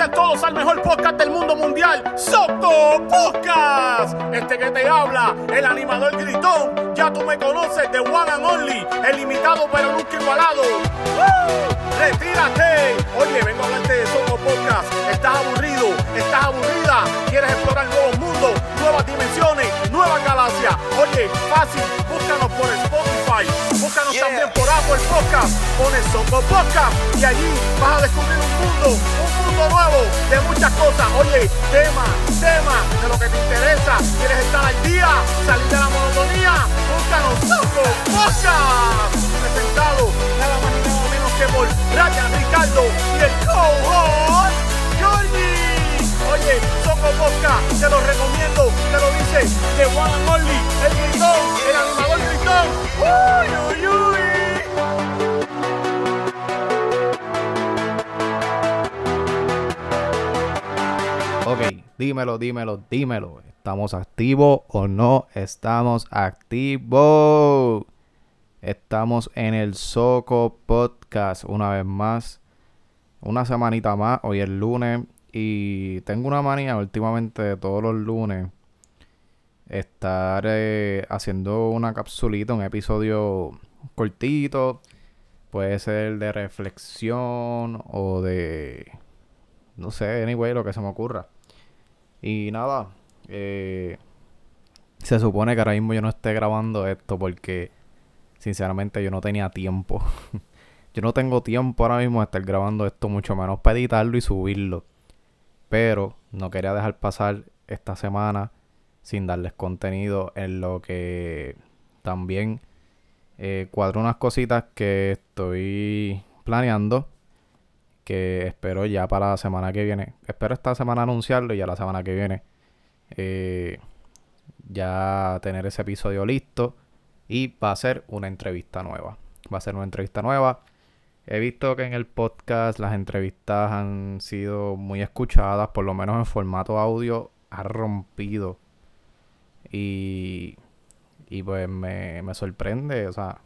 a todos al mejor podcast del mundo mundial, Soto Podcast. Este que te habla, el animador gritón, ya tú me conoces de One and Only, el limitado pero nunca igualado. ¡Retírate! Oye, vengo a hablarte de Soto Podcast. ¿Estás aburrido? ¿Estás aburrida? ¿Quieres explorar nuevos mundos, nuevas dimensiones, nuevas galaxias? Oye, fácil, búscanos por Spotify, búscanos yeah. también por Apple Podcast, pones Soto Podcast y allí vas a descubrir un mundo, un mundo nuevo de muchas cosas. Oye, tema, tema de lo que te interesa. ¿Quieres estar al día? ¿Salir de la monotonía? Búscanos Soco Podcast. Presentado nada más y nada menos que por Ryan Ricardo y el co-host Georgie. Oye, Soco dímelo, dímelo, dímelo. ¿Estamos activos o no estamos activos? Estamos en el Soco Podcast una vez más. Una semanita más. Hoy es lunes. Y tengo una manía últimamente todos los lunes. Estar eh, haciendo una capsulita, un episodio cortito. Puede ser de reflexión o de... No sé, anyway, lo que se me ocurra. Y nada, eh, se supone que ahora mismo yo no esté grabando esto porque sinceramente yo no tenía tiempo. yo no tengo tiempo ahora mismo de estar grabando esto, mucho menos para editarlo y subirlo. Pero no quería dejar pasar esta semana sin darles contenido en lo que también eh, cuadro unas cositas que estoy planeando que espero ya para la semana que viene. Espero esta semana anunciarlo y ya la semana que viene eh, ya tener ese episodio listo. Y va a ser una entrevista nueva. Va a ser una entrevista nueva. He visto que en el podcast las entrevistas han sido muy escuchadas, por lo menos en formato audio, ha rompido. Y, y pues me, me sorprende, o sea,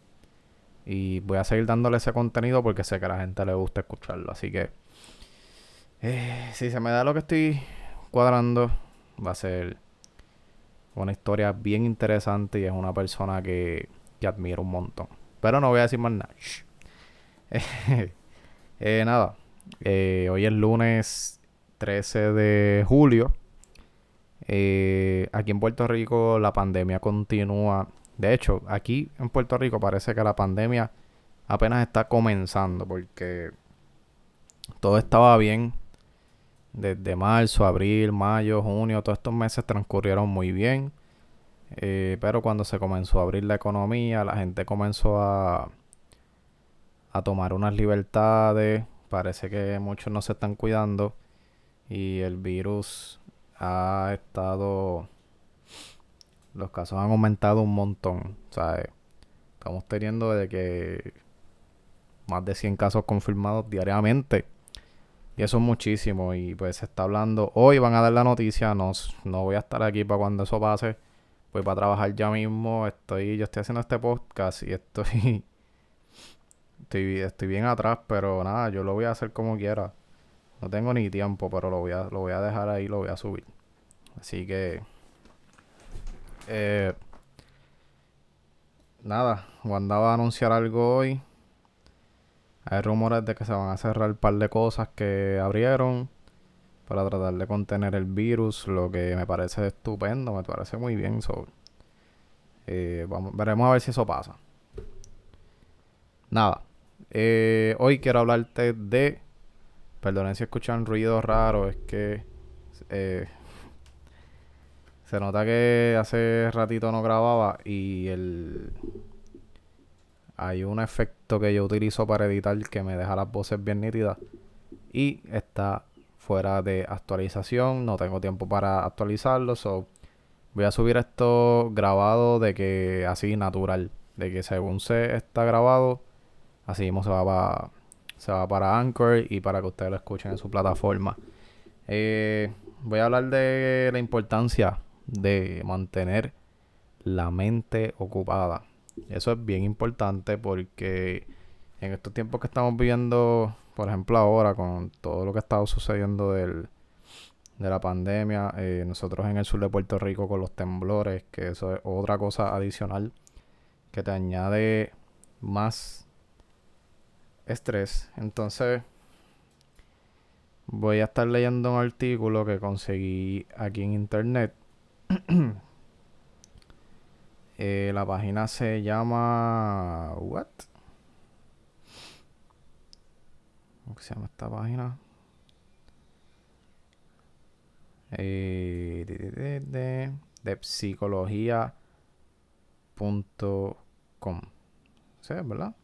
y voy a seguir dándole ese contenido porque sé que a la gente le gusta escucharlo. Así que eh, si se me da lo que estoy cuadrando, va a ser una historia bien interesante y es una persona que, que admiro un montón. Pero no voy a decir más nada. Eh, nada, eh, hoy es lunes 13 de julio. Eh, aquí en Puerto Rico la pandemia continúa de hecho, aquí en Puerto Rico parece que la pandemia apenas está comenzando porque todo estaba bien desde marzo, abril, mayo, junio, todos estos meses transcurrieron muy bien. Eh, pero cuando se comenzó a abrir la economía, la gente comenzó a, a tomar unas libertades. Parece que muchos no se están cuidando y el virus ha estado los casos han aumentado un montón. ¿sabes? Estamos teniendo de que más de 100 casos confirmados diariamente. Y eso es muchísimo. Y pues se está hablando. Hoy van a dar la noticia. No, no voy a estar aquí para cuando eso pase. Voy para trabajar ya mismo. Estoy, yo estoy haciendo este podcast y estoy, estoy, estoy bien atrás. Pero nada, yo lo voy a hacer como quiera. No tengo ni tiempo, pero lo voy a, lo voy a dejar ahí, lo voy a subir. Así que eh, nada, Wanda va a anunciar algo hoy. Hay rumores de que se van a cerrar un par de cosas que abrieron para tratar de contener el virus, lo que me parece estupendo, me parece muy bien. So, eh, veremos a ver si eso pasa. Nada, eh, hoy quiero hablarte de. Perdonen si escuchan ruidos raros, es que eh, se nota que hace ratito no grababa y el hay un efecto que yo utilizo para editar que me deja las voces bien nítidas y está fuera de actualización, no tengo tiempo para actualizarlo, so voy a subir esto grabado de que así natural, de que según se está grabado, así mismo se va para, se va para Anchor y para que ustedes lo escuchen en su plataforma. Eh, voy a hablar de la importancia de mantener la mente ocupada. Eso es bien importante porque en estos tiempos que estamos viviendo, por ejemplo ahora con todo lo que ha estado sucediendo del, de la pandemia, eh, nosotros en el sur de Puerto Rico con los temblores, que eso es otra cosa adicional que te añade más estrés. Entonces, voy a estar leyendo un artículo que conseguí aquí en internet. Eh, la página se llama. ¿What? ¿Cómo se llama esta página? Eh, de, de, de, psicología.com. ¿Sí, verdad?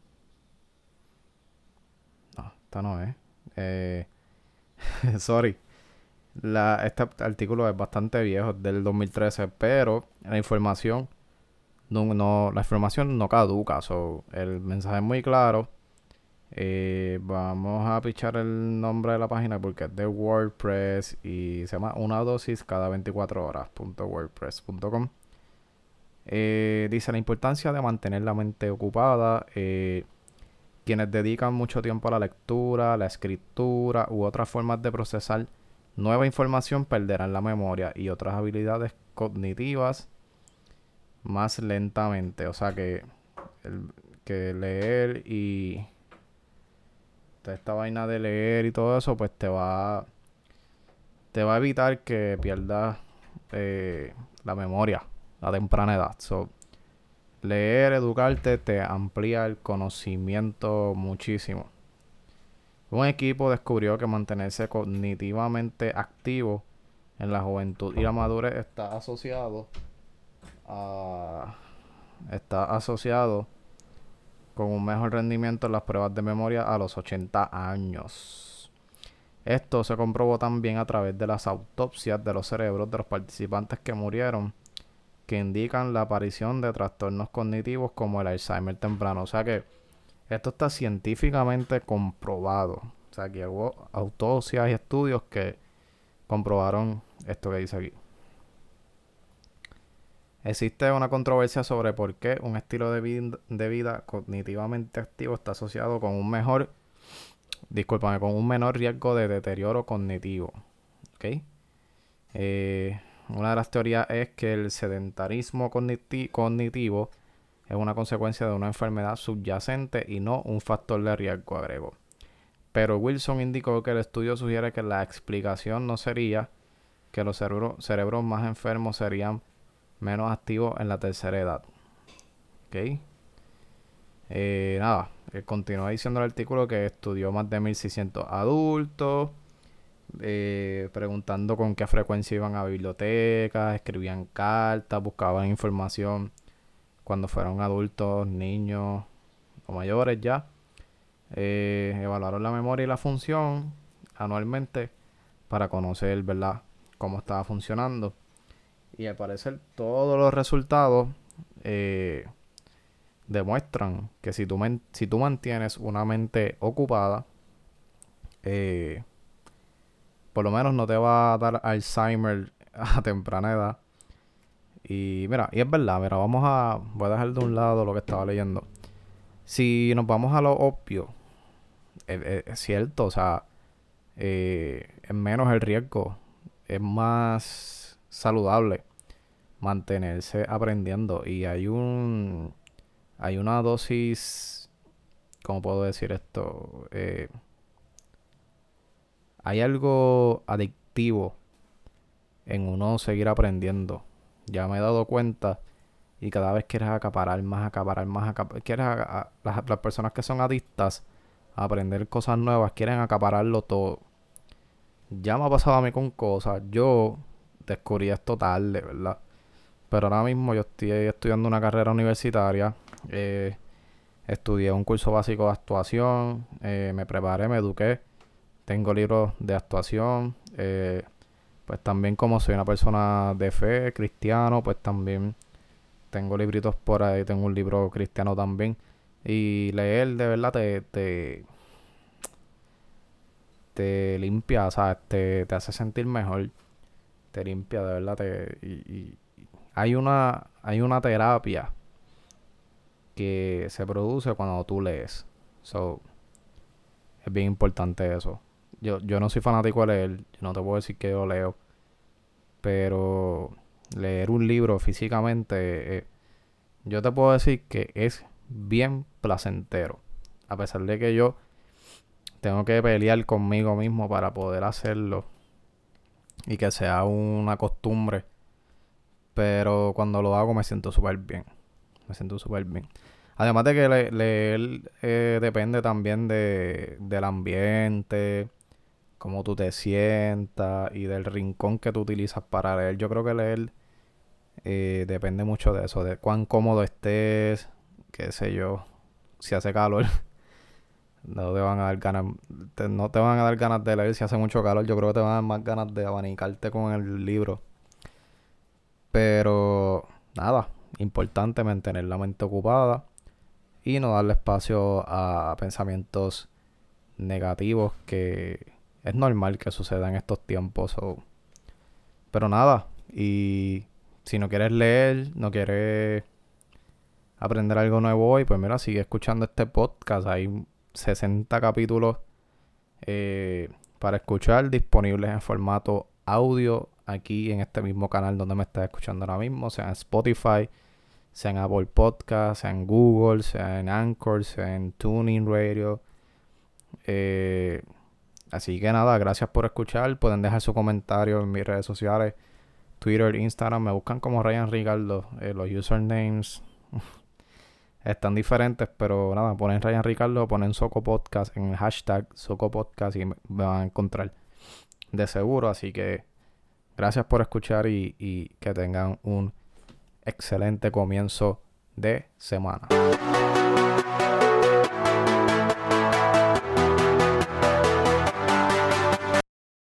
No, esta no es. Eh, sorry. Este artículo es bastante viejo, del 2013, pero la información no, no la información no caduca. So, el mensaje es muy claro. Eh, vamos a pichar el nombre de la página porque es de WordPress y se llama una dosis cada 24 horas.wordpress.com. Eh, dice la importancia de mantener la mente ocupada. Eh, quienes dedican mucho tiempo a la lectura, la escritura u otras formas de procesar nueva información perderán la memoria y otras habilidades cognitivas más lentamente. O sea que, que leer y esta vaina de leer y todo eso, pues te va te va a evitar que pierdas eh, la memoria a temprana edad. Leer, educarte, te amplía el conocimiento muchísimo. Un equipo descubrió que mantenerse cognitivamente activo en la juventud y la madurez está asociado a, está asociado con un mejor rendimiento en las pruebas de memoria a los 80 años. Esto se comprobó también a través de las autopsias de los cerebros de los participantes que murieron, que indican la aparición de trastornos cognitivos como el Alzheimer temprano. O sea que esto está científicamente comprobado. O sea que hubo autopsias y estudios que comprobaron esto que dice aquí. Existe una controversia sobre por qué un estilo de vida, cognitivamente activo está asociado con un mejor, discúlpame, con un menor riesgo de deterioro cognitivo. Eh, una de las teorías es que el sedentarismo cognitivo es una consecuencia de una enfermedad subyacente y no un factor de riesgo, agregó. Pero Wilson indicó que el estudio sugiere que la explicación no sería que los cerebros más enfermos serían menos activo en la tercera edad. Ok. Eh, nada, eh, continúa diciendo el artículo que estudió más de 1600 adultos, eh, preguntando con qué frecuencia iban a bibliotecas, escribían cartas, buscaban información cuando fueron adultos, niños o mayores ya. evaluaron la memoria y la función anualmente para conocer, ¿verdad?, cómo estaba funcionando. Y al parecer todos los resultados eh, demuestran que si tú, si tú mantienes una mente ocupada, eh, por lo menos no te va a dar Alzheimer a temprana edad. Y mira, y es verdad, mira, vamos a. Voy a dejar de un lado lo que estaba leyendo. Si nos vamos a lo obvio, es, cierto, o sea, eh, es menos el riesgo, es más saludable mantenerse aprendiendo. Y hay un. Hay una dosis. ¿Cómo puedo decir esto? Eh, hay algo adictivo en uno seguir aprendiendo. Ya me he dado cuenta. Y cada vez quieres acaparar más, acaparar más, acaparar. Las, las personas que son adictas a aprender cosas nuevas quieren acapararlo todo. Ya me ha pasado a mí con cosas. Yo descubrí esto tarde, ¿verdad? Pero ahora mismo yo estoy estudiando una carrera universitaria. Eh, estudié un curso básico de actuación. Eh, me preparé, me eduqué. Tengo libros de actuación. Eh, pues también como soy una persona de fe, cristiano, pues también tengo libritos por ahí, tengo un libro cristiano también. Y leer de verdad te, te, te limpia, ¿sabes? Te, te hace sentir mejor. Te limpia, de verdad. Te, y, hay una, hay una terapia que se produce cuando tú lees. So, es bien importante eso. Yo, yo no soy fanático de leer, no te puedo decir que yo leo, pero leer un libro físicamente, eh, yo te puedo decir que es bien placentero. A pesar de que yo tengo que pelear conmigo mismo para poder hacerlo y que sea una costumbre. Pero cuando lo hago me siento súper bien. Me siento súper bien. Además de que leer eh, depende también de, del ambiente, cómo tú te sientas y del rincón que tú utilizas para leer. Yo creo que leer eh, depende mucho de eso, de cuán cómodo estés, qué sé yo, si hace calor. no te van a dar ganas, no te van a dar ganas de leer si hace mucho calor. Yo creo que te van a dar más ganas de abanicarte con el libro. Pero nada, importante mantener la mente ocupada y no darle espacio a pensamientos negativos que es normal que suceda en estos tiempos. Pero nada, y si no quieres leer, no quieres aprender algo nuevo hoy, pues mira, sigue escuchando este podcast. Hay 60 capítulos eh, para escuchar disponibles en formato audio aquí en este mismo canal donde me estás escuchando ahora mismo, sea en Spotify, sea en Apple Podcast, sea en Google, sea en Anchor, sea en Tuning Radio. Eh, así que nada, gracias por escuchar. Pueden dejar su comentario en mis redes sociales, Twitter, Instagram. Me buscan como Ryan Ricardo. Eh, los usernames están diferentes, pero nada, ponen Ryan Ricardo, ponen Soco Podcast en el hashtag Soco Podcast y me van a encontrar de seguro. Así que gracias por escuchar y que tengan un excelente comienzo de semana.